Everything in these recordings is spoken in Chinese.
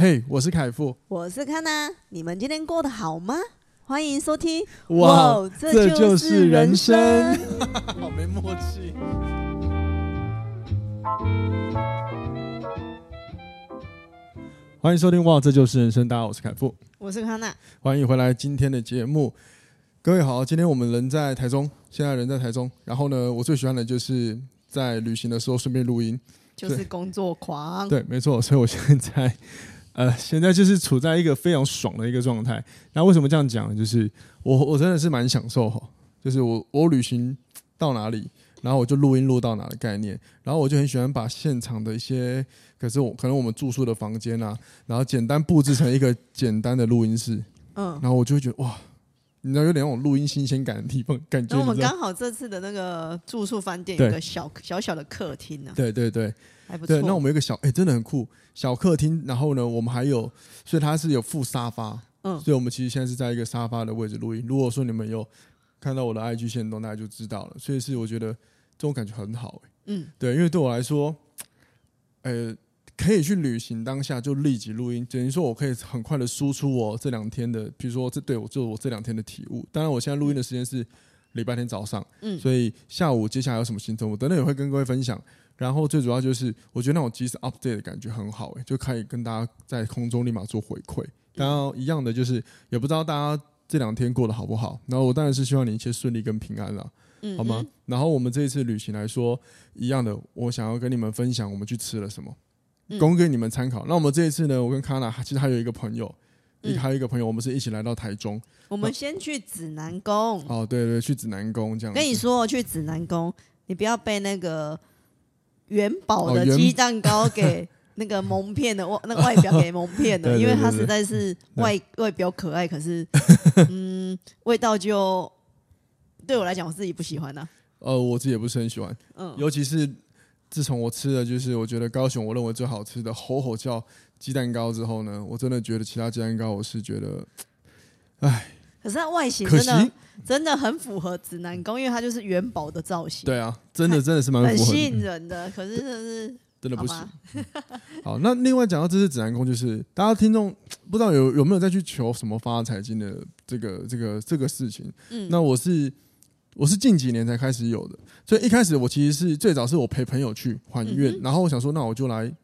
嘿，hey, 我是凯富，我是康娜，你们今天过得好吗？欢迎收听，哇，哇这就是人生，人生 好没默契。欢迎收听，哇，这就是人生。大家好，我是凯富，我是康娜，欢迎回来今天的节目。各位好，今天我们人在台中，现在人在台中。然后呢，我最喜欢的就是在旅行的时候顺便录音，就是工作狂。对，没错，所以我现在。呃，现在就是处在一个非常爽的一个状态。那为什么这样讲？就是我我真的是蛮享受哈，就是我我旅行到哪里，然后我就录音录到哪的概念。然后我就很喜欢把现场的一些，可是我可能我们住宿的房间啊，然后简单布置成一个简单的录音室。嗯，然后我就会觉得哇，你知道有点那种录音新鲜感的地方 感觉。那我们刚好这次的那个住宿饭店有一个小小小的客厅呢。对对对。还不错。对，那我们有一个小，哎、欸，真的很酷，小客厅。然后呢，我们还有，所以它是有副沙发。嗯，所以我们其实现在是在一个沙发的位置录音。如果说你们有看到我的 IG 线动，大家就知道了。所以是我觉得这种感觉很好，欸。嗯，对，因为对我来说，呃，可以去旅行当下就立即录音，等于说我可以很快的输出我这两天的，比如说这对我就我这两天的体悟。当然，我现在录音的时间是礼拜天早上，嗯，所以下午接下来有什么行程，我等等也会跟各位分享。然后最主要就是，我觉得那种即时 update 的感觉很好，哎，就可以跟大家在空中立马做回馈。当然后一样的就是，也不知道大家这两天过得好不好。然后我当然是希望你一切顺利跟平安了，好吗？然后我们这一次旅行来说，一样的，我想要跟你们分享我们去吃了什么，供给你们参考。那我们这一次呢，我跟康娜其实还有一个朋友，一还有一个朋友，我们是一起来到台中。我们先去指南宫。哦，对对，去指南宫这样。跟你说，去指南宫，你不要被那个。元宝的鸡蛋糕给那个蒙骗的 外那个外表给蒙骗的，因为它实在是外外表可爱，可是 嗯味道就对我来讲我自己不喜欢呐。呃，我自己也不是很喜欢，嗯，尤其是自从我吃了就是我觉得高雄我认为最好吃的吼吼叫鸡蛋糕之后呢，我真的觉得其他鸡蛋糕我是觉得，唉。可是它外形真的真的很符合指南宫，因为它就是元宝的造型。对啊，真的真的是蛮很吸引人的。可是真的是 真的不行。好，那另外讲到这次指南宫，就是大家听众不知道有有没有再去求什么发财金的这个这个这个事情。嗯，那我是我是近几年才开始有的，所以一开始我其实是最早是我陪朋友去还愿，然后我想说，那我就来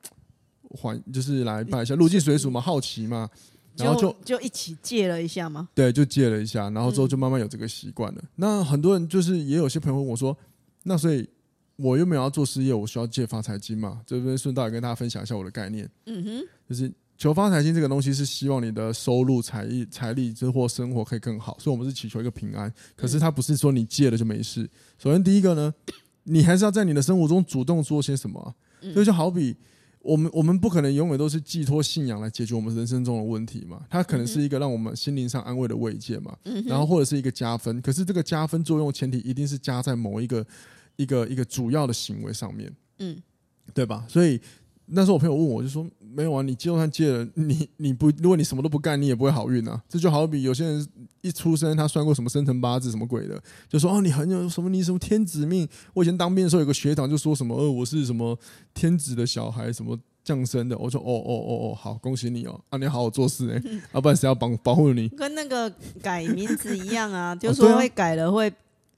还，就是来拜一下，入境随俗嘛，好奇嘛。然后就就，就一起借了一下嘛？对，就借了一下，然后之后就慢慢有这个习惯了。嗯、那很多人就是也有些朋友问我说：“那所以我又没有要做事业，我需要借发财金嘛？”这边顺道也跟大家分享一下我的概念。嗯哼，就是求发财金这个东西是希望你的收入、财力、财力之或生活可以更好，所以我们是祈求一个平安。可是它不是说你借了就没事。首先第一个呢，你还是要在你的生活中主动做些什么、啊。所以就好比。我们我们不可能永远都是寄托信仰来解决我们人生中的问题嘛？它可能是一个让我们心灵上安慰的慰藉嘛，然后或者是一个加分。可是这个加分作用前提一定是加在某一个一个一个主要的行为上面，嗯，对吧？所以那时候我朋友问我，就说。没有啊，你就算借了，你你不，如果你什么都不干，你也不会好运啊。这就好比有些人一出生，他算过什么生辰八字什么鬼的，就说哦，你很有什么，你什么天子命。我以前当兵的时候，有个学长就说什么，呃，我是什么天子的小孩，什么降生的。我说哦哦哦哦，好，恭喜你哦，啊，你好好做事哎，要 不然谁要保保护你？跟那个改名字一样啊，就是说会改了会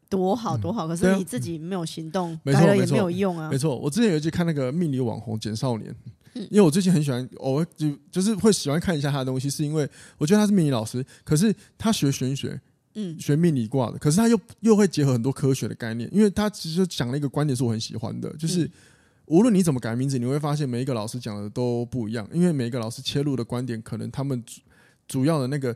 多好多好，可是你自己没有行动，改了也没有用啊。没错，我之前有一次看那个命理网红简少年。因为我最近很喜欢，偶尔就就是会喜欢看一下他的东西，是因为我觉得他是命理老师，可是他学玄学，嗯，学命理卦的，可是他又又会结合很多科学的概念，因为他其实讲了一个观点是我很喜欢的，就是无论你怎么改名字，你会发现每一个老师讲的都不一样，因为每一个老师切入的观点，可能他们主主要的那个。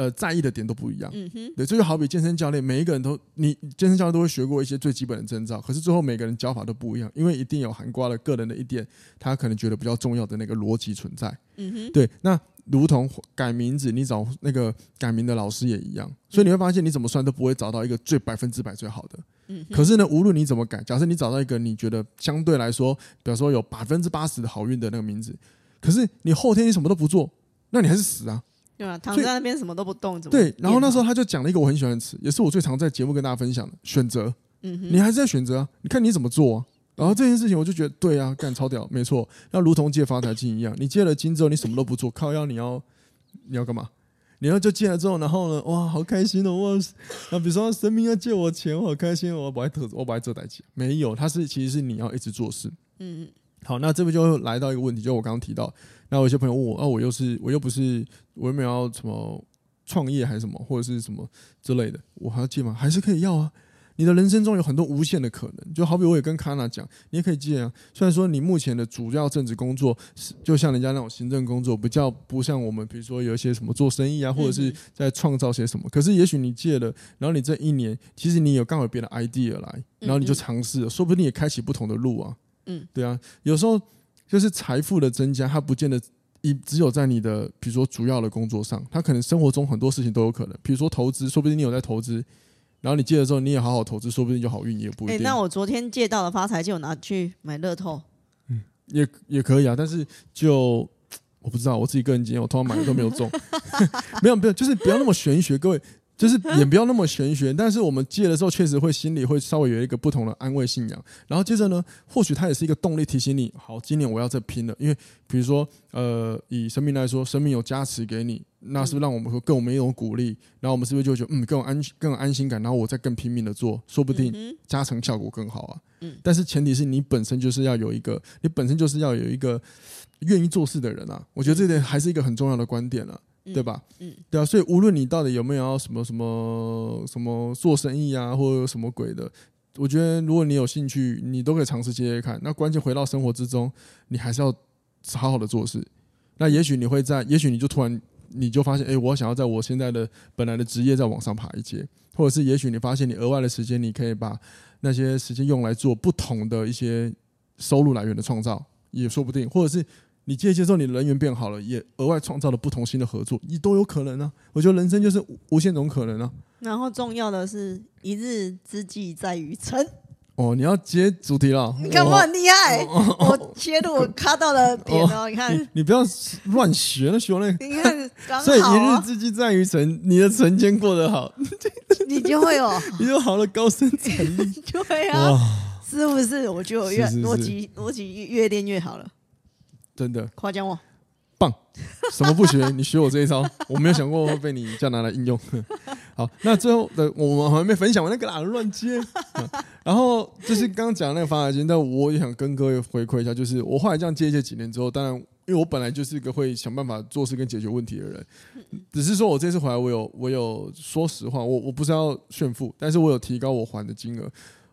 呃，在意的点都不一样。嗯哼，对，这就好比健身教练，每一个人都，你健身教练都会学过一些最基本的征兆，可是最后每个人教法都不一样，因为一定有含瓜了个人的一点，他可能觉得比较重要的那个逻辑存在。嗯哼，对，那如同改名字，你找那个改名的老师也一样，所以你会发现你怎么算都不会找到一个最百分之百最好的。嗯，可是呢，无论你怎么改，假设你找到一个你觉得相对来说，比方说有百分之八十的好运的那个名字，可是你后天你什么都不做，那你还是死啊。对啊，躺在那边什么都不动，怎么？对，然后那时候他就讲了一个我很喜欢的词，也是我最常在节目跟大家分享的选择。嗯哼，你还是在选择啊，你看你怎么做啊？然后这件事情我就觉得对啊，干超屌，没错。那如同借发财金一样，你借了金之后，你什么都不做，靠腰你要你要干嘛？你要就借了之后，然后呢，哇，好开心哦，哇！那比如说神明要借我钱，我好开心，我不爱特，我不爱做代志。没有，他是其实是你要一直做事。嗯嗯。好，那这边就来到一个问题，就我刚刚提到，那有些朋友问我，啊，我又是我又不是我又没有要什么创业还是什么或者是什么之类的，我还要借吗？还是可以要啊。你的人生中有很多无限的可能，就好比我也跟卡娜讲，你也可以借啊。虽然说你目前的主要政治工作是就像人家那种行政工作，比较不像我们，比如说有一些什么做生意啊，或者是在创造些什么。可是也许你借了，然后你这一年其实你有刚好有别的 idea 来，然后你就尝试了，说不定也开启不同的路啊。嗯，对啊，有时候就是财富的增加，它不见得一只有在你的比如说主要的工作上，它可能生活中很多事情都有可能。比如说投资，说不定你有在投资。然后你借的时候，你也好好投资，说不定就好运也不一定。欸、那我昨天借到的发财金，我拿去买乐透，嗯，也也可以啊。但是就我不知道，我自己个人经验，我通常买的都没有中，没有没有，就是不要那么玄学，各位。就是也不要那么玄学，但是我们借的时候确实会心里会稍微有一个不同的安慰信仰。然后接着呢，或许它也是一个动力，提醒你，好，今年我要再拼了。因为比如说，呃，以生命来说，生命有加持给你，那是不是让我们更我们一种鼓励？然后我们是不是就觉得嗯更有安更有安心感？然后我再更拼命的做，说不定加成效果更好啊。嗯。但是前提是你本身就是要有一个，你本身就是要有一个愿意做事的人啊。我觉得这点还是一个很重要的观点了。对吧？嗯，对啊，所以无论你到底有没有要什么什么什么做生意啊，或者什么鬼的，我觉得如果你有兴趣，你都可以尝试接接看。那关键回到生活之中，你还是要好好的做事。那也许你会在，也许你就突然你就发现，哎，我想要在我现在的本来的职业再往上爬一阶，或者是也许你发现你额外的时间，你可以把那些时间用来做不同的一些收入来源的创造，也说不定，或者是。你借借之后，你的人缘变好了，也额外创造了不同新的合作，你都有可能啊。我觉得人生就是无限种可能啊。然后重要的是一日之计在于晨。哦，你要接主题了？你看我很厉害，我切入我卡到了点哦。你看，你不要乱学，那学那个。你看，刚好。所以一日之计在于晨，你的晨间过得好，你就会有，你就好了，高生产力。对啊，是不是？我觉得我越逻辑逻辑越练越好了。真的夸奖我，棒！什么不学？你学我这一招，我没有想过会被你这样拿来应用。好，那最后的我们还没分享完那个啦乱接、嗯。然后就是刚刚讲那个发财经，但我也想跟各位回馈一下，就是我后来这样接一接几年之后，当然因为我本来就是一个会想办法做事跟解决问题的人，只是说我这次回来，我有我有说实话，我我不是要炫富，但是我有提高我还的金额。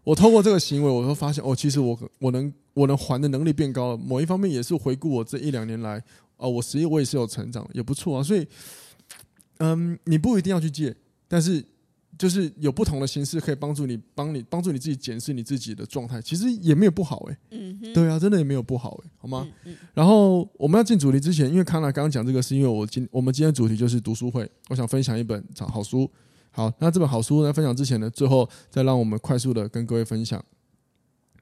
我透过这个行为，我会发现哦，其实我我能我能还的能力变高了。某一方面也是回顾我这一两年来，哦，我实际我也是有成长，也不错啊。所以，嗯，你不一定要去借，但是就是有不同的形式可以帮助你，帮你帮助你自己检视你自己的状态，其实也没有不好哎。嗯，对啊，真的也没有不好哎，好吗？嗯嗯。然后我们要进主题之前，因为康纳刚刚讲这个，是因为我今我们今天主题就是读书会，我想分享一本好书。好，那这本好书在分享之前呢，最后再让我们快速的跟各位分享，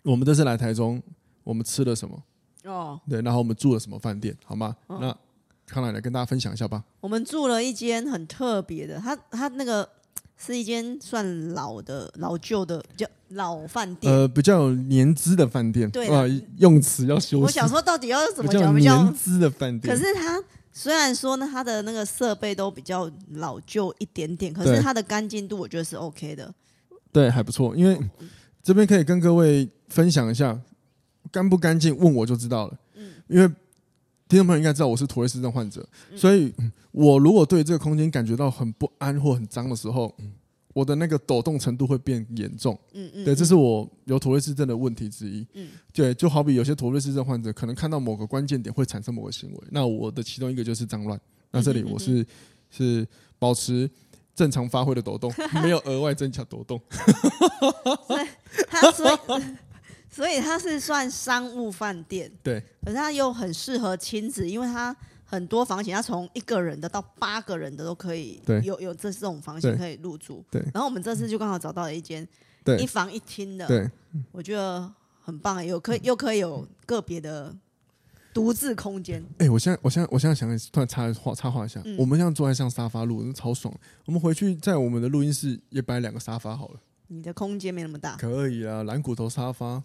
我们这次来台中，我们吃了什么？哦，对，然后我们住了什么饭店？好吗？哦、那康奶奶跟大家分享一下吧。我们住了一间很特别的，它它那个是一间算老的老旧的比较老饭店，呃，比较有年资的饭店。对啊，用词要修饰。我想说，到底要怎么讲？比较年资的饭店，可是它。虽然说呢，它的那个设备都比较老旧一点点，可是它的干净度我觉得是 OK 的。对，还不错。因为这边可以跟各位分享一下，干不干净，问我就知道了。嗯，因为听众朋友应该知道我是妥瑞氏症患者，所以我如果对这个空间感觉到很不安或很脏的时候。我的那个抖动程度会变严重，嗯嗯，对，这是我有妥瑞氏症的问题之一，嗯，对，就好比有些妥瑞氏症患者可能看到某个关键点会产生某个行为，那我的其中一个就是脏乱，那这里我是、是保持正常发挥的抖动，没有额外增强抖动，所以 他所以所以他是算商务饭店，对，可是他又很适合亲子，因为他。很多房型，它从一个人的到八个人的都可以有，有有这这种房型可以入住。对，然后我们这次就刚好找到了一间一房一厅的，对，我觉得很棒，有可以又可以有个别的独自空间。哎、欸，我现在我现在我现在想突然插话插话一下，嗯、我们现在坐在像沙发录，超爽。我们回去在我们的录音室也摆两个沙发好了。你的空间没那么大，可以啊，蓝骨头沙发。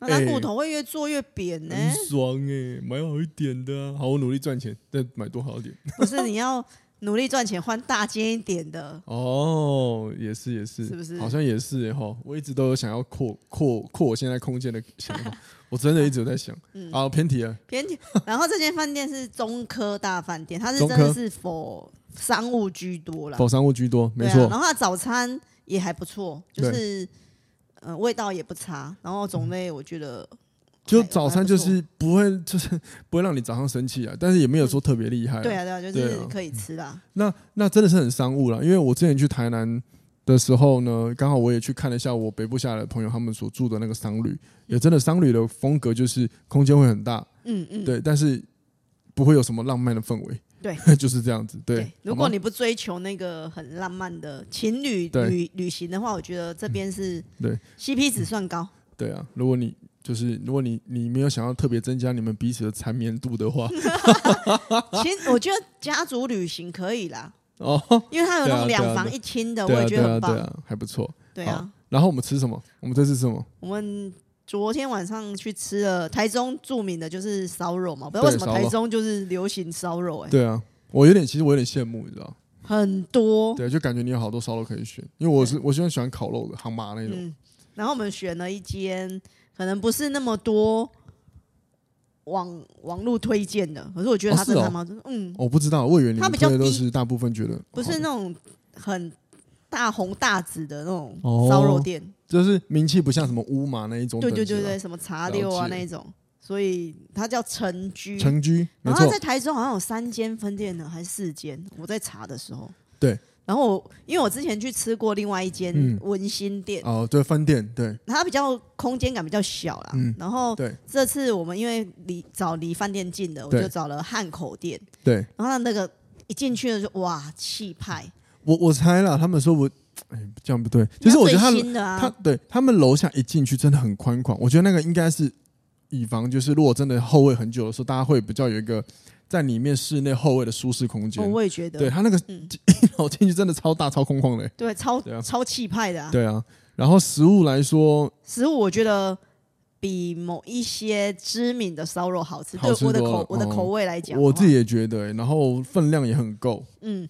那他骨头会越做越扁呢、欸，很爽哎、欸，买好一点的啊。好，我努力赚钱，再买多好一点。不是你要努力赚钱换大间一点的哦，也是也是，是不是？好像也是哈、欸。我一直都有想要扩扩扩我现在空间的想法，我真的一直有在想。嗯，啊，偏题了，偏题。然后这间饭店是中科大饭店，它是真的是 for 商务居多啦 for 商务居多，没错、啊。然后它早餐也还不错，就是。呃，味道也不差，然后种类我觉得，就早餐就是不会，就是不会让你早上生气啊，但是也没有说特别厉害、嗯。对啊，对啊，就是可以吃啦、啊。那那真的是很商务了，因为我之前去台南的时候呢，刚好我也去看了一下我北部下来的朋友他们所住的那个商旅，也真的商旅的风格就是空间会很大，嗯嗯，对，但是不会有什么浪漫的氛围。对，就是这样子。对，对，如果你不追求那个很浪漫的情侣旅旅行的话，我觉得这边是对 CP 值算高。对啊，如果你就是如果你你没有想要特别增加你们彼此的缠绵度的话 其实我觉得家族旅行可以啦。哦，因为它有那种两房一厅的，我也觉得很棒，对啊，还不错。对啊，然后我们吃什么？我们这次吃什么？我们。昨天晚上去吃了台中著名的就是烧肉嘛，不知道为什么台中就是流行烧肉哎、欸。对啊，我有点其实我有点羡慕，你知道？很多。对，就感觉你有好多烧肉可以选，因为我是我喜欢喜欢烤肉的，杭麻那种、嗯。然后我们选了一间可能不是那么多网网络推荐的，可是我觉得它真的蛮、哦、嗯，我不知道，我以为你们推的都是大部分觉得不是那种很。大红大紫的那种烧肉店，哦，就是名气不像什么乌马那一种，对对对对，什么茶六啊那一种，所以它叫城居。城居，然后它在台中好像有三间分店呢，还是四间？我在查的时候，对。然后我因为我之前去吃过另外一间文心店，嗯，哦，对，分店，对，它比较空间感比较小啦。嗯，然后对，这次我们因为离找离饭店近的，我就找了汉口店，对。然后那个一进去了就哇气派。我我猜了，他们说我，哎，这样不对。其实我觉得他们，啊、他对他们楼下一进去真的很宽广。我觉得那个应该是以防，就是如果真的后位很久的时候，大家会比较有一个在里面室内后位的舒适空间。我也觉得，对他那个 一楼进去真的超大、超空旷的，对，超超气派的、啊。对啊，然后食物来说，食物我觉得比某一些知名的烧肉好吃。好吃，对我的口、哦、我的口味来讲，我自己也觉得，然后分量也很够。嗯。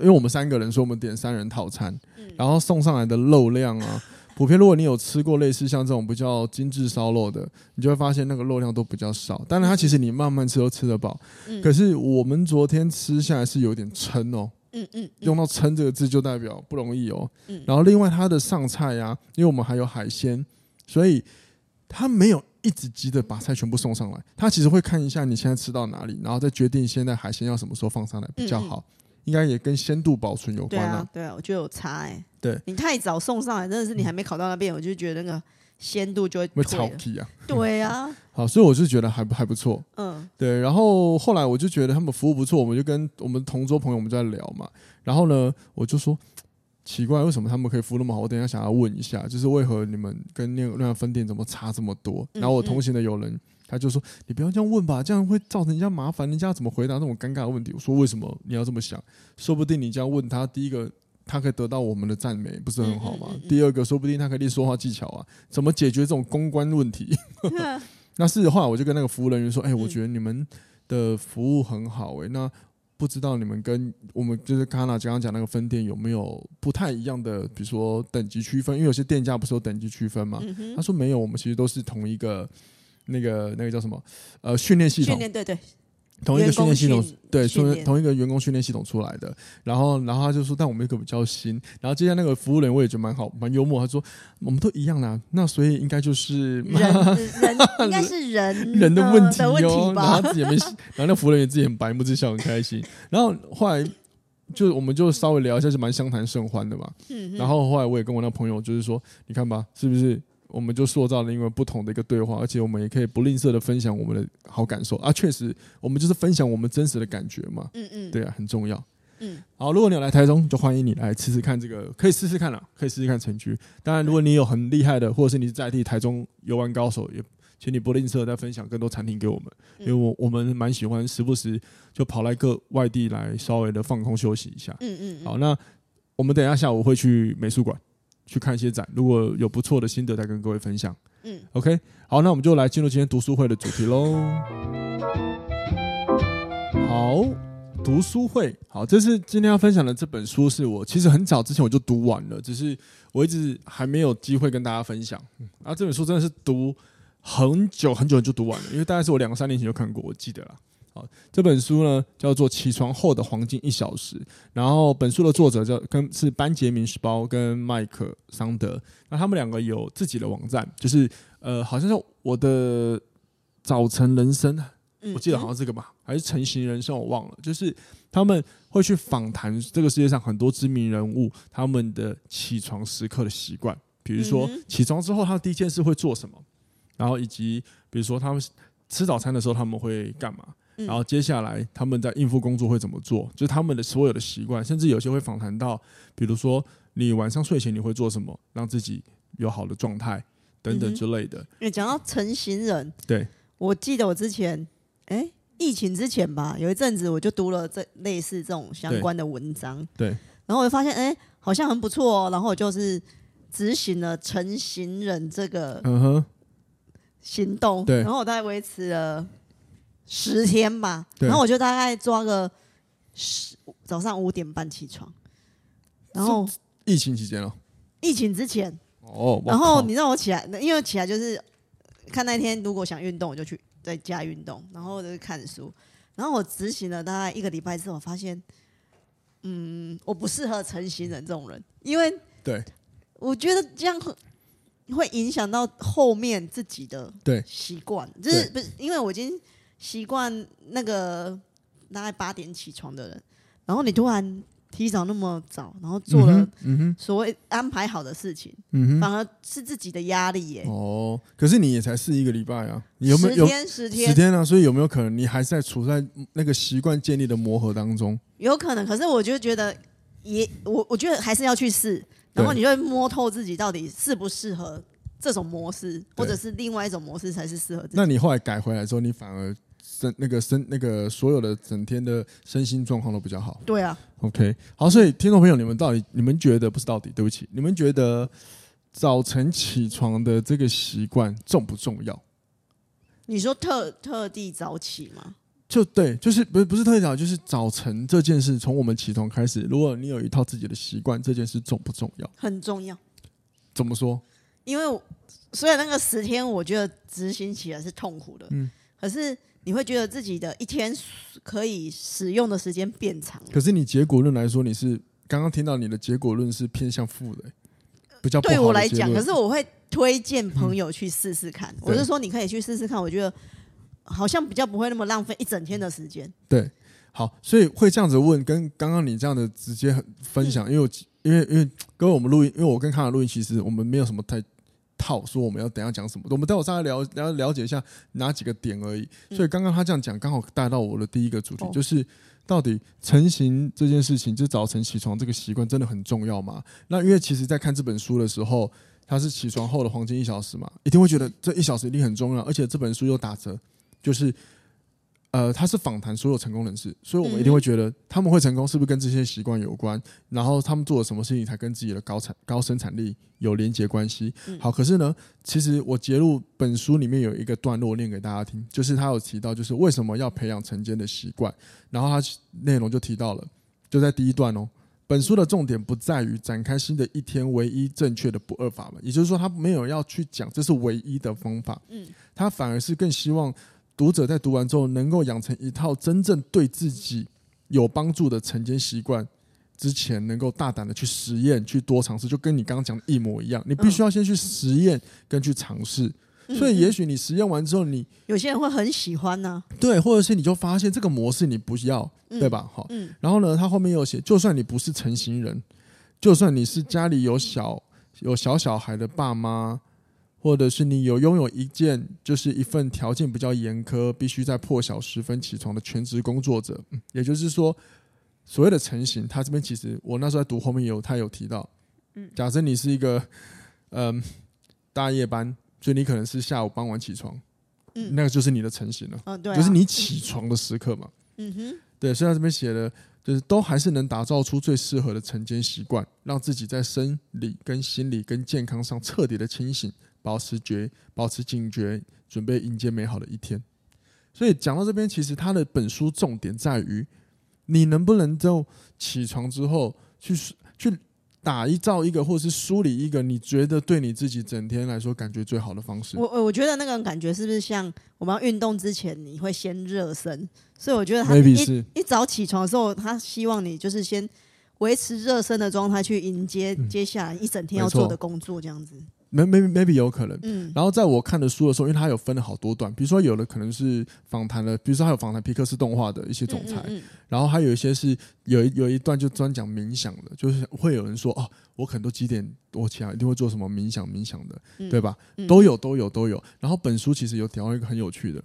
因为我们三个人说我们点三人套餐，然后送上来的肉量啊，普遍如果你有吃过类似像这种比较精致烧肉的，你就会发现那个肉量都比较少。当然，它其实你慢慢吃都吃得饱。可是我们昨天吃下来是有点撑哦。嗯嗯，用到撑这个字就代表不容易哦。然后另外它的上菜啊，因为我们还有海鲜，所以它没有一直急着把菜全部送上来。他其实会看一下你现在吃到哪里，然后再决定现在海鲜要什么时候放上来比较好。应该也跟鲜度保存有关啊。对啊，对啊，我觉得有差哎、欸。对，你太早送上来，真的是你还没烤到那边，我就觉得那个鲜度就会会超皮啊。对啊。好，所以我就觉得还还不错。嗯。对，然后后来我就觉得他们服务不错，我们就跟我们同桌朋友我们就在聊嘛。然后呢，我就说奇怪，为什么他们可以服务那么好？我等一下想要问一下，就是为何你们跟那那样分店怎么差这么多？然后我同行的友人。他就说：“你不要这样问吧，这样会造成人家麻烦。人家怎么回答那种尴尬的问题？”我说：“为什么你要这么想？说不定你这样问他，第一个他可以得到我们的赞美，不是很好吗？嗯嗯嗯、第二个，说不定他可以练说话技巧啊，怎么解决这种公关问题？嗯、那是的话，我就跟那个服务人员说：‘哎、欸，我觉得你们的服务很好、欸，哎，那不知道你们跟我们就是卡娜刚刚讲那个分店有没有不太一样的，比如说等级区分？因为有些店家不是有等级区分嘛？’嗯、他说没有，我们其实都是同一个。”那个那个叫什么？呃，训练系统。训练对对。同一个训练系统，对，说同一个员工训练系统出来的。然后，然后他就说，但我们一个比较新。然后接下来那个服务人我也觉得蛮好，蛮幽默。他说，我们都一样啦，那所以应该就是人，人应该是人 人的问题哦。然后他自己也没，然后那服务人员自己很白目，自己笑很开心。然后后来就我们就稍微聊一下，就蛮相谈甚欢的嘛。然后后来我也跟我那朋友就是说，你看吧，是不是？我们就塑造了因为不同的一个对话，而且我们也可以不吝啬的分享我们的好感受啊！确实，我们就是分享我们真实的感觉嘛。嗯嗯，对啊，很重要。嗯，好，如果你有来台中，就欢迎你来试试看这个，可以试试看了，可以试试看城居。当然，如果你有很厉害的，或者是你是在地台中游玩高手，也请你不吝啬再分享更多餐厅给我们，因为我我们蛮喜欢时不时就跑来各外地来稍微的放空休息一下。嗯嗯，好，那我们等一下下午会去美术馆。去看一些展，如果有不错的心得，再跟各位分享。嗯，OK，好，那我们就来进入今天读书会的主题喽。好，读书会，好，这是今天要分享的这本书，是我其实很早之前我就读完了，只是我一直还没有机会跟大家分享。啊，这本书真的是读很久很久就读完了，因为大概是我两三年前就看过，我记得了。这本书呢叫做《起床后的黄金一小时》，然后本书的作者叫跟是班杰明·史包跟麦克桑德，那他们两个有自己的网站，就是呃，好像是我的早晨人生，我记得好像这个吧，还是成型人生，我忘了。就是他们会去访谈这个世界上很多知名人物他们的起床时刻的习惯，比如说起床之后他第一件事会做什么，然后以及比如说他们吃早餐的时候他们会干嘛。然后接下来他们在应付工作会怎么做？就是他们的所有的习惯，甚至有些会访谈到，比如说你晚上睡前你会做什么，让自己有好的状态等等之类的。你讲到成型人，对，我记得我之前，哎，疫情之前吧，有一阵子我就读了这类似这种相关的文章，对，然后我就发现，哎，好像很不错哦，然后我就是执行了成型人这个嗯哼行动，对，然后我大概维持了。十天吧，然后我就大概抓个十早上五点半起床，然后疫情期间哦，疫情之前。哦，然后你让我起来，因为起来就是看那天如果想运动，我就去在家运动，然后就是看书，然后我执行了大概一个礼拜之后，我发现，嗯，我不适合成型人这种人，因为对，我觉得这样会影响到后面自己的对。习惯，就是不是因为我已经。习惯那个大概八点起床的人，然后你突然提早那么早，然后做了所谓安排好的事情，反而是自己的压力耶。哦，可是你也才试一个礼拜啊，你有没有十天十天十天啊？所以有没有可能你还是在处在那个习惯建立的磨合当中？有可能，可是我就觉得也我我觉得还是要去试，然后你就会摸透自己到底适不适合这种模式，或者是另外一种模式才是适合自己。那你后来改回来之后，你反而？身那个身那个所有的整天的身心状况都比较好。对啊。OK，好，所以听众朋友，你们到底你们觉得不是到底？对不起，你们觉得早晨起床的这个习惯重不重要？你说特特地早起吗？就对，就是不是不是特地早，就是早晨这件事，从我们起床开始，如果你有一套自己的习惯，这件事重不重要？很重要。怎么说？因为虽然那个十天，我觉得执行起来是痛苦的，嗯，可是。你会觉得自己的一天可以使用的时间变长。可是你结果论来说，你是刚刚听到你的结果论是偏向负的，比较对我来讲。可是我会推荐朋友去试试看。我是说，你可以去试试看。我觉得好像比较不会那么浪费一整天的时间。对，好，所以会这样子问，跟刚刚你这样的直接很分享，因为因为因为各位我们录音，因为我跟康雅录音，其实我们没有什么太。套说我们要等下讲什么，我们待会上来了了了解一下哪几个点而已。所以刚刚他这样讲，刚好带到我的第一个主题，就是到底成型这件事情，就早晨起床这个习惯真的很重要吗？那因为其实，在看这本书的时候，他是起床后的黄金一小时嘛，一定会觉得这一小时一定很重要，而且这本书又打折，就是。呃，他是访谈所有成功人士，所以我们一定会觉得他们会成功，是不是跟这些习惯有关？然后他们做了什么事情才跟自己的高产高生产力有连结关系？好，可是呢，其实我节录本书里面有一个段落念给大家听，就是他有提到，就是为什么要培养晨间的习惯。然后他内容就提到了，就在第一段哦，本书的重点不在于展开新的一天唯一正确的不二法门，也就是说，他没有要去讲这是唯一的方法，嗯，他反而是更希望。读者在读完之后，能够养成一套真正对自己有帮助的晨间习惯，之前能够大胆的去实验，去多尝试，就跟你刚刚讲的一模一样。你必须要先去实验跟去尝试，所以也许你实验完之后，你有些人会很喜欢呢。对，或者是你就发现这个模式你不要，对吧？好，然后呢，他后面又写，就算你不是成型人，就算你是家里有小有小小孩的爸妈。或者是你有拥有一件，就是一份条件比较严苛，必须在破晓时分起床的全职工作者，也就是说，所谓的成型，他这边其实我那时候在读后面有他有提到，假设你是一个嗯大夜班，所以你可能是下午傍晚起床，嗯。那个就是你的成型了，就是你起床的时刻嘛，嗯。哼。对，所以他这边写的。就是都还是能打造出最适合的晨间习惯，让自己在生理、跟心理、跟健康上彻底的清醒，保持觉、保持警觉，准备迎接美好的一天。所以讲到这边，其实他的本书重点在于，你能不能就起床之后去去。打一造一个，或者是梳理一个，你觉得对你自己整天来说感觉最好的方式？我我觉得那个感觉是不是像我们要运动之前，你会先热身？所以我觉得他一是一早起床的时候，他希望你就是先维持热身的状态，去迎接接下来一整天要做的工作，这样子。Maybe maybe 有可能，嗯，然后在我看的书的时候，因为它有分了好多段，比如说有的可能是访谈了，比如说还有访谈皮克斯动画的一些总裁，嗯嗯嗯，然后还有一些是有一有一段就专讲冥想的，就是会有人说哦，我可能都几点多起来一定会做什么冥想冥想的，嗯、对吧？都有都有都有。然后本书其实有提到一个很有趣的，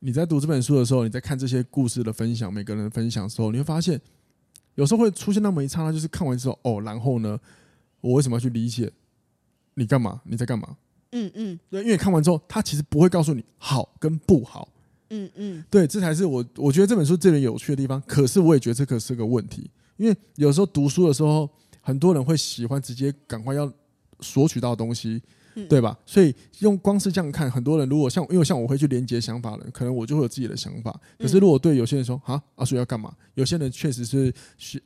你在读这本书的时候，你在看这些故事的分享，每个人的分享的时候，你会发现有时候会出现那么一刹那，就是看完之后哦，然后呢，我为什么要去理解？你干嘛？你在干嘛？嗯嗯，对，因为看完之后，他其实不会告诉你好跟不好。嗯嗯，对，这才是我我觉得这本书最为有趣的地方。可是我也觉得这个是个问题，因为有时候读书的时候，很多人会喜欢直接赶快要索取到东西，对吧？所以用光是这样看，很多人如果像因为像我会去连接想法的，可能我就会有自己的想法。可是如果对有些人说啊啊，所以要干嘛？有些人确实是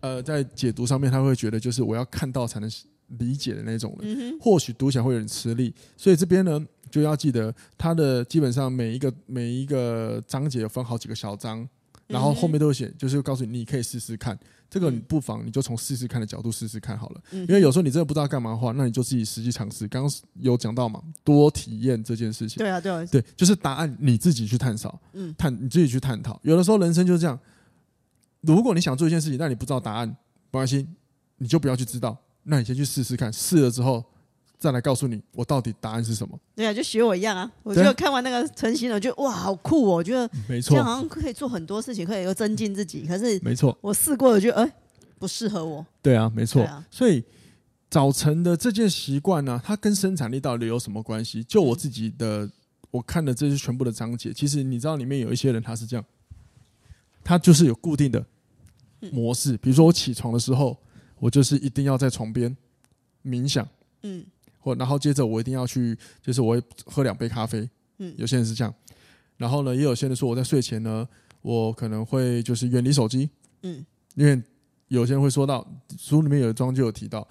呃在解读上面，他会觉得就是我要看到才能。理解的那种人，或许读起来会有点吃力，所以这边呢就要记得，它的基本上每一个每一个章节有分好几个小章，然后后面都会写，就是告诉你你可以试试看，这个你不妨你就从试试看的角度试试看好了，因为有时候你真的不知道干嘛的话，那你就自己实际尝试。刚刚有讲到嘛，多体验这件事情，对啊，对啊，对，就是答案你自己去探索，嗯，探你自己去探讨。有的时候人生就是这样，如果你想做一件事情，但你不知道答案，不关心，你就不要去知道。那你先去试试看，试了之后再来告诉你我到底答案是什么。对啊，就学我一样啊！我就看完那个成型，我觉得哇，好酷哦！我觉得没错，这样好像可以做很多事情，可以又增进自己。可是没错，我试过了，觉得哎，不适合我。对啊，没错。啊、所以早晨的这件习惯呢，它跟生产力到底有什么关系？就我自己的，我看的这些全部的章节，其实你知道里面有一些人他是这样，他就是有固定的模式，比如说我起床的时候。我就是一定要在床边冥想，嗯，或然后接着我一定要去，就是我会喝两杯咖啡，嗯，有些人是这样，然后呢，也有些人说我在睡前呢，我可能会就是远离手机，嗯，因为有些人会说到书里面有一章就有提到，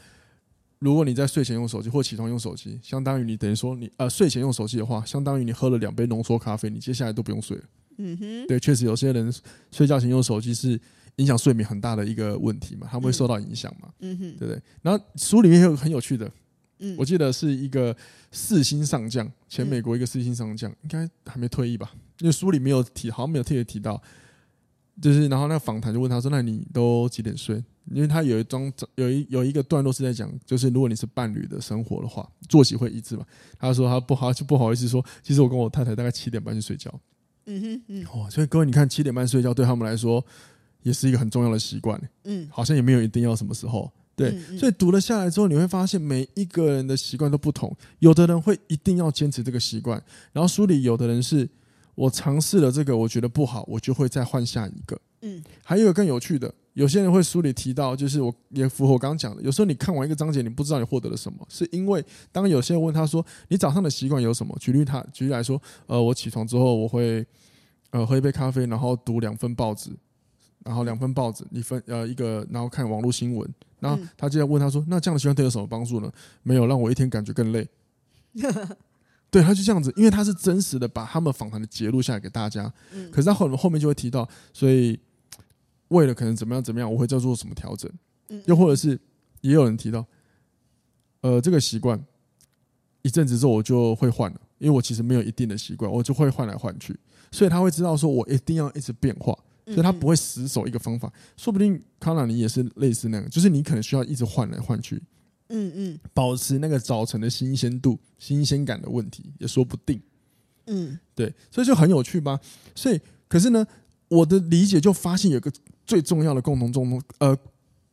如果你在睡前用手机或起床用手机，相当于你等于说你呃睡前用手机的话，相当于你喝了两杯浓缩咖啡，你接下来都不用睡了，嗯哼，对，确实有些人睡觉前用手机是。影响睡眠很大的一个问题嘛，他们会受到影响嘛，嗯哼，对不对？然后书里面也有很有趣的，嗯，我记得是一个四星上将，前美国一个四星上将，应该还没退役吧？因为书里没有提，好像没有特别提到，就是然后那个访谈就问他说：“那你都几点睡？”因为他有一章有一有一个段落是在讲，就是如果你是伴侣的生活的话，作息会一致嘛？他说他不好 就不好意思说，其实我跟我太太大概七点半就睡觉，嗯哼嗯，哦，所以各位你看七点半睡觉对他们来说。也是一个很重要的习惯，嗯，好像也没有一定要什么时候，对，嗯嗯、所以读了下来之后，你会发现每一个人的习惯都不同，有的人会一定要坚持这个习惯，然后书里有的人是我尝试了这个，我觉得不好，我就会再换下一个，嗯，还有一个更有趣的，有些人会书里提到，就是我也符合我刚刚讲的，有时候你看完一个章节，你不知道你获得了什么，是因为当有些人问他说，你早上的习惯有什么？举例他举例来说，呃，我起床之后我会呃喝一杯咖啡，然后读两份报纸。然后两份报纸，一份呃一个，然后看网络新闻。然后他就在问他说：“那这样的习惯对有什么帮助呢？”没有，让我一天感觉更累。对，他就这样子，因为他是真实的把他们访谈的节录下来给大家。可是他后后面就会提到，所以为了可能怎么样怎么样，我会再做什么调整。又或者是也有人提到，呃，这个习惯一阵子之后我就会换了，因为我其实没有一定的习惯，我就会换来换去。所以他会知道说，我一定要一直变化。所以他不会死守一个方法，说不定康纳你也是类似那样，就是你可能需要一直换来换去，嗯嗯，保持那个早晨的新鲜度、新鲜感的问题也说不定，嗯，对，所以就很有趣吧。所以，可是呢，我的理解就发现有个最重要的共同中呃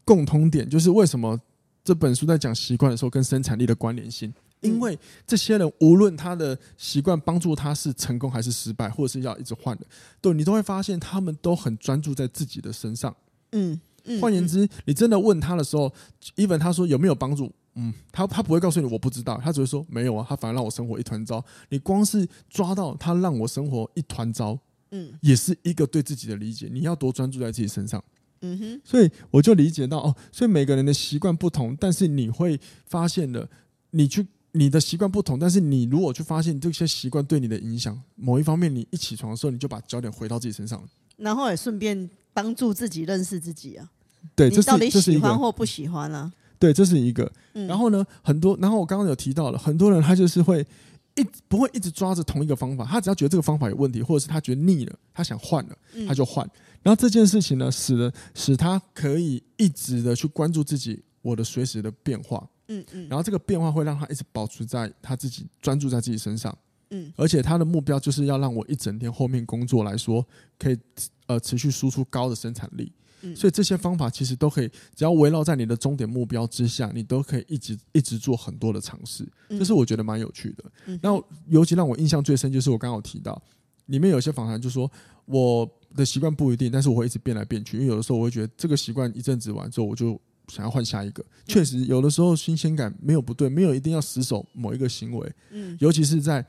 共通点，就是为什么这本书在讲习惯的时候跟生产力的关联性。因为这些人无论他的习惯帮助他是成功还是失败，或者是要一直换的，对，你都会发现他们都很专注在自己的身上。嗯，换言之，你真的问他的时候，even 他说有没有帮助？嗯，他他不会告诉你我不知道，他只会说没有啊，他反而让我生活一团糟。你光是抓到他让我生活一团糟，嗯，也是一个对自己的理解。你要多专注在自己身上，嗯哼。所以我就理解到哦，所以每个人的习惯不同，但是你会发现了，你去你的习惯不同，但是你如果去发现这些习惯对你的影响，某一方面，你一起床的时候，你就把焦点回到自己身上了，然后也顺便帮助自己认识自己啊。对，你到底喜欢或不喜欢啊？对，这是一个。然后呢，很多，然后我刚刚有提到了，很多人他就是会一不会一直抓着同一个方法，他只要觉得这个方法有问题，或者是他觉得腻了，他想换了，他就换。然后这件事情呢，使得使他可以一直的去关注自己我的随时的变化，嗯嗯。然后这个变化会让他一直保持在他自己专注在自己身上，嗯。而且他的目标就是要让我一整天后面工作来说，可以呃持续输出高的生产力。所以这些方法其实都可以，只要围绕在你的终点目标之下，你都可以一直一直做很多的尝试。这是我觉得蛮有趣的。然后尤其让我印象最深就是我刚刚有提到，里面有些访谈就说我的习惯不一定，但是我会一直变来变去，因为有的时候我会觉得这个习惯一阵子完之后，我就想要换下一个。确实有的时候新鲜感没有不对，没有一定要死守某一个行为。嗯尤其是在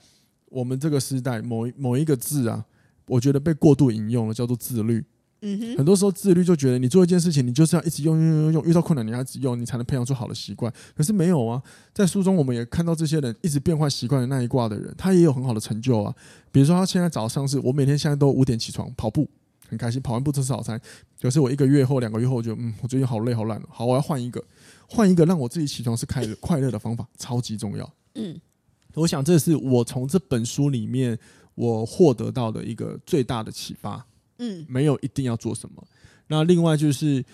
我们这个时代，某某一个字啊，我觉得被过度引用了，叫做自律。嗯哼，很多时候自律就觉得你做一件事情，你就是要一直用用用用，遇到困难你要一直用，你才能培养出好的习惯。可是没有啊，在书中我们也看到这些人一直变换习惯的那一卦的人，他也有很好的成就啊。比如说他现在早上是我每天现在都五点起床跑步，很开心，跑完步吃早餐。可是我一个月后、两个月后，我觉得嗯，我最近好累好懒，好，我要换一个，换一个让我自己起床是快乐快乐的方法，超级重要。嗯，我想这是我从这本书里面我获得到的一个最大的启发。嗯，没有一定要做什么。那另外就是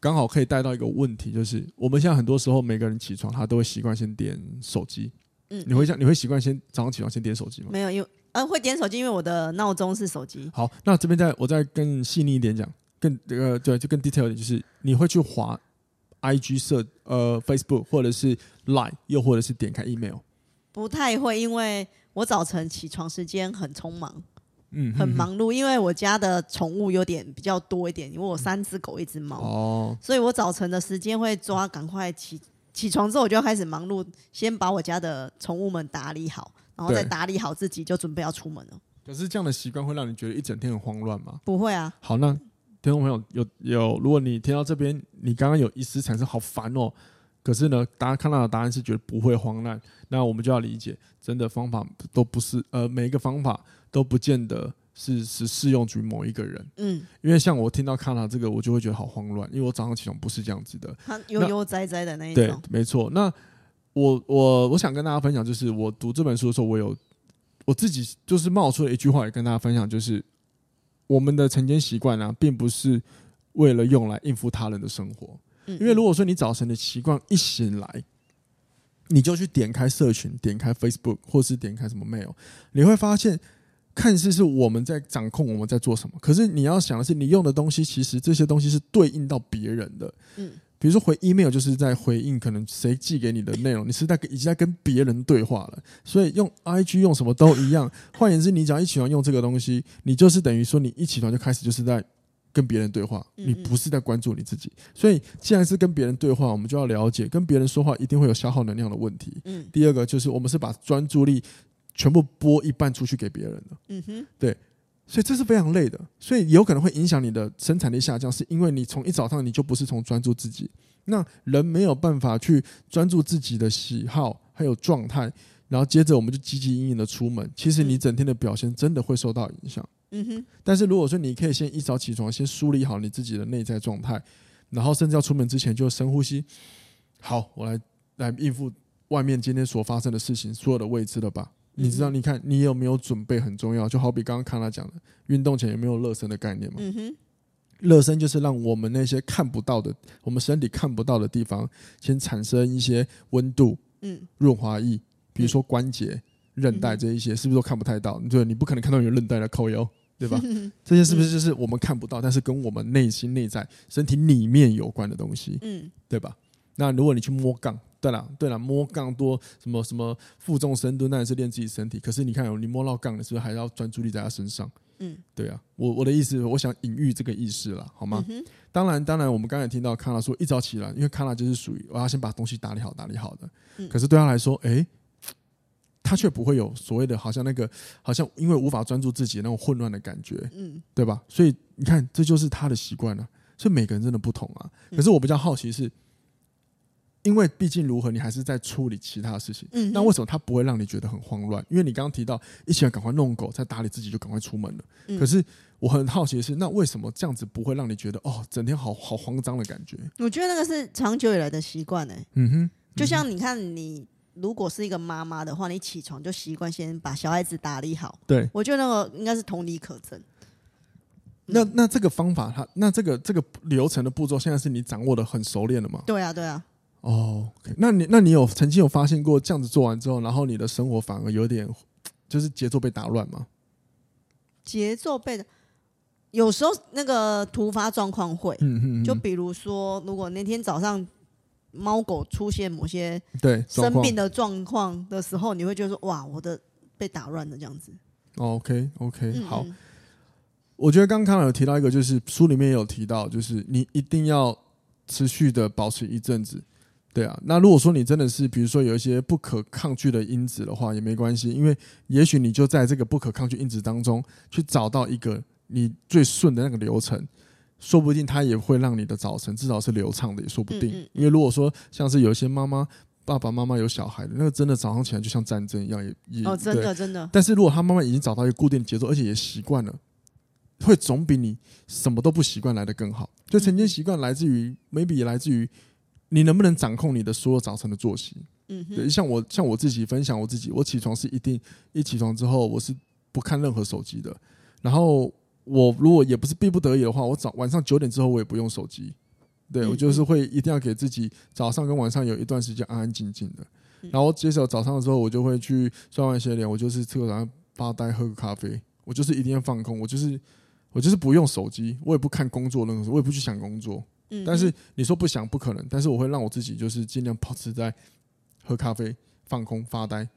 刚好可以带到一个问题，就是我们现在很多时候每个人起床，他都会习惯先点手机。嗯，你会像你会习惯先早上起床先点手机吗？没有，因为呃会点手机，因为我的闹钟是手机。好，那这边再我再更细腻一点讲，更这个对，就更 detail 一点，就是你会去滑 IG 设呃 Facebook 或者是 Line，又或者是点开 email？不太会，因为我早晨起床时间很匆忙。嗯，很忙碌，因为我家的宠物有点比较多一点，因为我三只狗，一只猫，哦，所以我早晨的时间会抓，赶快起起床之后我就要开始忙碌，先把我家的宠物们打理好，然后再打理好自己，就准备要出门了。可是这样的习惯会让你觉得一整天很慌乱吗？不会啊。好，那听众朋友有有，如果你听到这边，你刚刚有一丝产生好烦哦，可是呢，大家看到的答案是觉得不会慌乱，那我们就要理解，真的方法都不是，呃，每一个方法。都不见得是是适用于某一个人，嗯，因为像我听到看到这个，我就会觉得好慌乱，因为我早上起床不是这样子的，他悠悠哉哉的那一种，对，没错。那我我我想跟大家分享，就是我读这本书的时候，我有我自己就是冒出了一句话，也跟大家分享，就是我们的晨间习惯呢，并不是为了用来应付他人的生活，因为如果说你早晨的习惯一醒来。你就去点开社群，点开 Facebook，或是点开什么 Mail，你会发现，看似是我们在掌控我们在做什么，可是你要想的是，你用的东西其实这些东西是对应到别人的。嗯，比如说回 email 就是在回应可能谁寄给你的内容，你是在已经在跟别人对话了。所以用 IG 用什么都一样。换言之，你只要一起床用这个东西，你就是等于说你一起床就开始就是在。跟别人对话，你不是在关注你自己，所以既然是跟别人对话，我们就要了解，跟别人说话一定会有消耗能量的问题。嗯，第二个就是我们是把专注力全部拨一半出去给别人的。嗯哼，对，所以这是非常累的，所以有可能会影响你的生产力下降，是因为你从一早上你就不是从专注自己，那人没有办法去专注自己的喜好还有状态，然后接着我们就汲汲营营的出门，其实你整天的表现真的会受到影响。嗯哼，但是如果说你可以先一早起床，先梳理好你自己的内在状态，然后甚至要出门之前就深呼吸。好，我来来应付外面今天所发生的事情，所有的未知的吧。你知道，你看你有没有准备很重要，就好比刚刚看他讲的，运动前有没有热身的概念嘛？嗯哼，热身就是让我们那些看不到的，我们身体看不到的地方，先产生一些温度，嗯，润滑液，比如说关节、韧带这一些，是不是都看不太到？对，你不可能看到有韧带来扣腰。对吧？这些是不是就是我们看不到，但是跟我们内心、内在、身体里面有关的东西？嗯，对吧？那如果你去摸杠，对了，对了，摸杠多什么什么负重深蹲，那也是练自己身体。可是你看，你摸到杠，你是不是还要专注力在他身上？嗯，对啊，我我的意思，我想隐喻这个意思了，好吗？嗯、当然，当然，我们刚才听到康纳说，一早起来，因为康纳就是属于我要先把东西打理好，打理好的。嗯、可是对他来说，哎，他却不会有所谓的，好像那个，好像因为无法专注自己那种混乱的感觉，嗯，对吧？所以你看，这就是他的习惯了。所以每个人真的不同啊。可是我比较好奇是。因为毕竟如何，你还是在处理其他的事情。嗯，那为什么他不会让你觉得很慌乱？因为你刚刚提到一起来赶快弄狗，再打理自己就赶快出门了。嗯，可是我很好奇的是，那为什么这样子不会让你觉得哦，整天好好慌张的感觉？我觉得那个是长久以来的习惯呢。嗯哼，就像你看，你如果是一个妈妈的话，你起床就习惯先把小孩子打理好。对，我觉得那个应该是同理可证。那那这个方法，它那这个这个流程的步骤，现在是你掌握的很熟练了吗？对啊，对啊。哦，okay, 那你那你有曾经有发现过这样子做完之后，然后你的生活反而有点就是节奏被打乱吗？节奏被的，有时候那个突发状况会，嗯嗯嗯，就比如说，如果那天早上猫狗出现某些对生病的状况的时候，你会觉得说哇，我的被打乱了这样子。OK OK，嗯嗯好，我觉得刚刚有提到一个，就是书里面有提到，就是你一定要持续的保持一阵子。对啊，那如果说你真的是，比如说有一些不可抗拒的因子的话，也没关系，因为也许你就在这个不可抗拒因子当中去找到一个你最顺的那个流程，说不定它也会让你的早晨至少是流畅的，也说不定。嗯嗯，因为如果说像是有一些妈妈、爸爸妈妈有小孩的，那个真的早上起来就像战争一样，也也哦，真的真的。但是如果他妈妈已经找到一个固定的节奏，而且也习惯了，会总比你什么都不习惯来的更好。就晨间习惯来自于，maybe 也来自于。你能不能掌控你的所有早晨的作息？嗯哼，对，像我像我自己分享我自己，我起床是一定一起床之后我是不看任何手机的。然后我如果也不是逼不得已的话，我早晚上九点之后我也不用手机。对，我就是会一定要给自己早上跟晚上有一段时间安安静静的。然后接着早上的时候，我就会去刷完洗脸，我就是吃个早餐发呆，喝个咖啡。我就是一定要放空，我就是我就是不用手机，我也不看工作任何事，我也不去想工作。但是你说不想不可能，但是我会让我自己就是尽量保持在喝咖啡、放空、发呆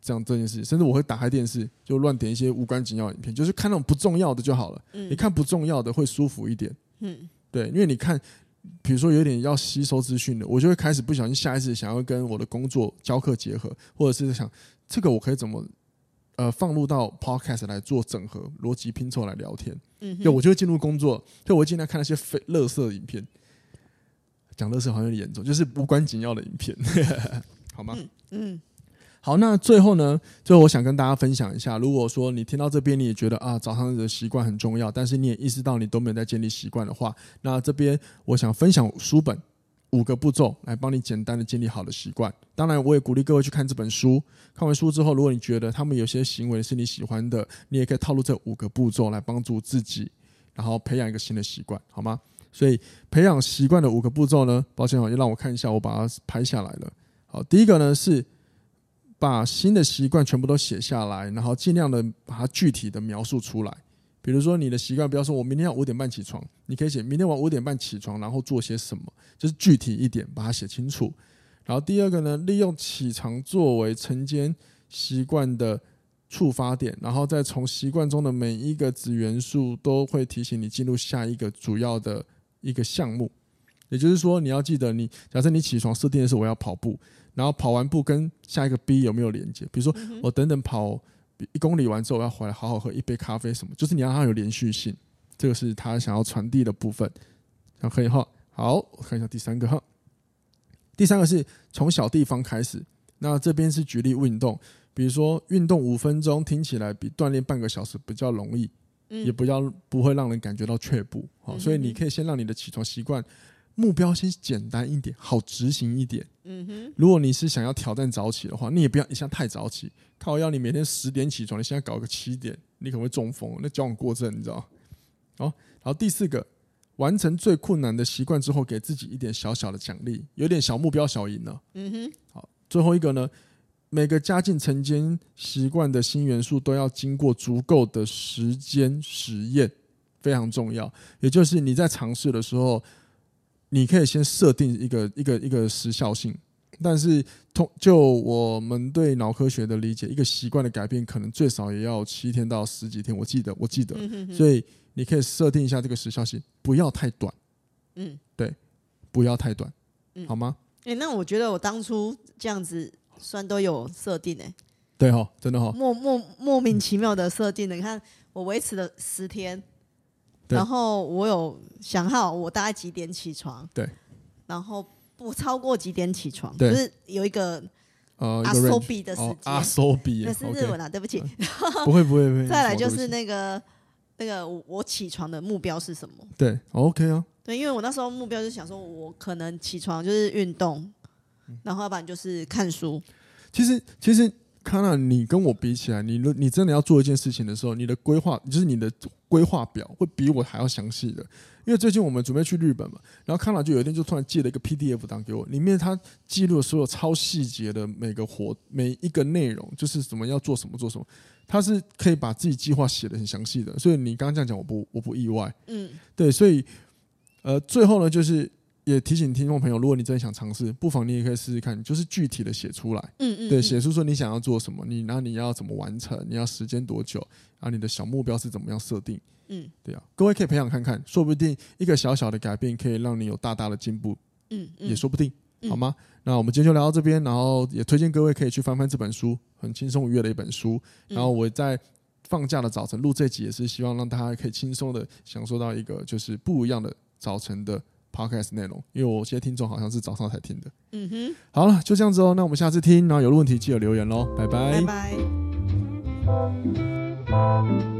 这样这件事情，甚至我会打开电视就乱点一些无关紧要的影片，就是看那种不重要的就好了。你看不重要的会舒服一点。嗯，对，因为你看，比如说有点要吸收资讯的，我就会开始不小心下意识想要跟我的工作教课结合，或者是想这个我可以怎么。呃，放入到 podcast 来做整合、逻辑拼凑来聊天。嗯哼，对，我就会进入工作，就我会尽量看那些非乐色影片。讲乐色好像有点严重，就是无关紧要的影片，好吗？嗯，嗯，好。那最后呢，最后我想跟大家分享一下，如果说你听到这边你也觉得啊，早上的习惯很重要，但是你也意识到你都没有在建立习惯的话，那这边我想分享书本。五个步骤来帮你简单的建立好的习惯。当然，我也鼓励各位去看这本书。看完书之后，如果你觉得他们有些行为是你喜欢的，你也可以套路这五个步骤来帮助自己，然后培养一个新的习惯，好吗？所以，培养习惯的五个步骤呢，抱歉啊，也让我看一下，我把它拍下来了。好，第一个呢是把新的习惯全部都写下来，然后尽量的把它具体的描述出来。比如说你的习惯，不要说我明天要五点半起床，你可以写明天我五点半起床，然后做些什么，就是具体一点，把它写清楚。然后第二个呢，利用起床作为晨间习惯的触发点，然后再从习惯中的每一个子元素都会提醒你进入下一个主要的一个项目。也就是说，你要记得你，你假设你起床设定的是我要跑步，然后跑完步跟下一个 B 有没有连接？比如说我等等跑。一公里完之后，我要回来好好喝一杯咖啡，什么？就是你要让它有连续性，这个是他想要传递的部分。然后可以哈，好，我看一下第三个哈。第三个是从小地方开始，那这边是举例运动，比如说运动五分钟，听起来比锻炼半个小时比较容易，也比较不会让人感觉到却步。好，所以你可以先让你的起床习惯。目标先简单一点，好执行一点。嗯哼，如果你是想要挑战早起的话，你也不要一下太早起。靠，要你每天十点起床，你现在搞个七点，你可能会中风，那矫枉过正，你知道？好，然后第四个，完成最困难的习惯之后，给自己一点小小的奖励，有点小目标小赢了。嗯哼，好，最后一个呢，每个加进晨间习惯的新元素都要经过足够的时间实验，非常重要。也就是你在尝试的时候。你可以先设定一个一个一个时效性，但是通就我们对脑科学的理解，一个习惯的改变可能最少也要七天到十几天。我记得，我记得，嗯、哼哼所以你可以设定一下这个时效性，不要太短。嗯，对，不要太短，嗯、好吗？哎、欸，那我觉得我当初这样子算都有设定哎、欸。对哈，真的哈，莫莫莫名其妙的设定的，你看我维持了十天，然后我有想好我大概几点起床，对，然后。不超过几点起床，就是有一个呃阿苏比的时间，阿苏比那是日文啊，对不起，不会不会不会。再来就是那个那个我起床的目标是什么？对，OK 啊，对，因为我那时候目标就想说，我可能起床就是运动，然后要不然就是看书。其实其实。看到你跟我比起来，你你真的要做一件事情的时候，你的规划就是你的规划表会比我还要详细的。因为最近我们准备去日本嘛，然后康纳就有一天就突然借了一个 PDF 档给我，里面他记录了所有超细节的每个活每一个内容，就是什么要做什么做什么，他是可以把自己计划写的很详细的。所以你刚刚这样讲，我不我不意外。嗯，对，所以呃，最后呢，就是。也提醒听众朋友，如果你真的想尝试，不妨你也可以试试看，就是具体的写出来。嗯嗯，对，写出说你想要做什么，你那你要怎么完成，你要时间多久，然后，你的小目标是怎么样设定？嗯，对啊，各位可以培养看看，说不定一个小小的改变可以让你有大大的进步。嗯嗯，也说不定，好吗？那我们今天就聊到这边，然后也推荐各位可以去翻翻这本书，很轻松愉悦的一本书。然后我在放假的早晨录这集，也是希望让大家可以轻松的享受到一个就是不一样的早晨的。podcast 内容，因为我些听众好像是早上才听的。嗯哼，好了，就这样子哦。那我们下次听，然后有问题记得留言喽。拜拜，拜拜。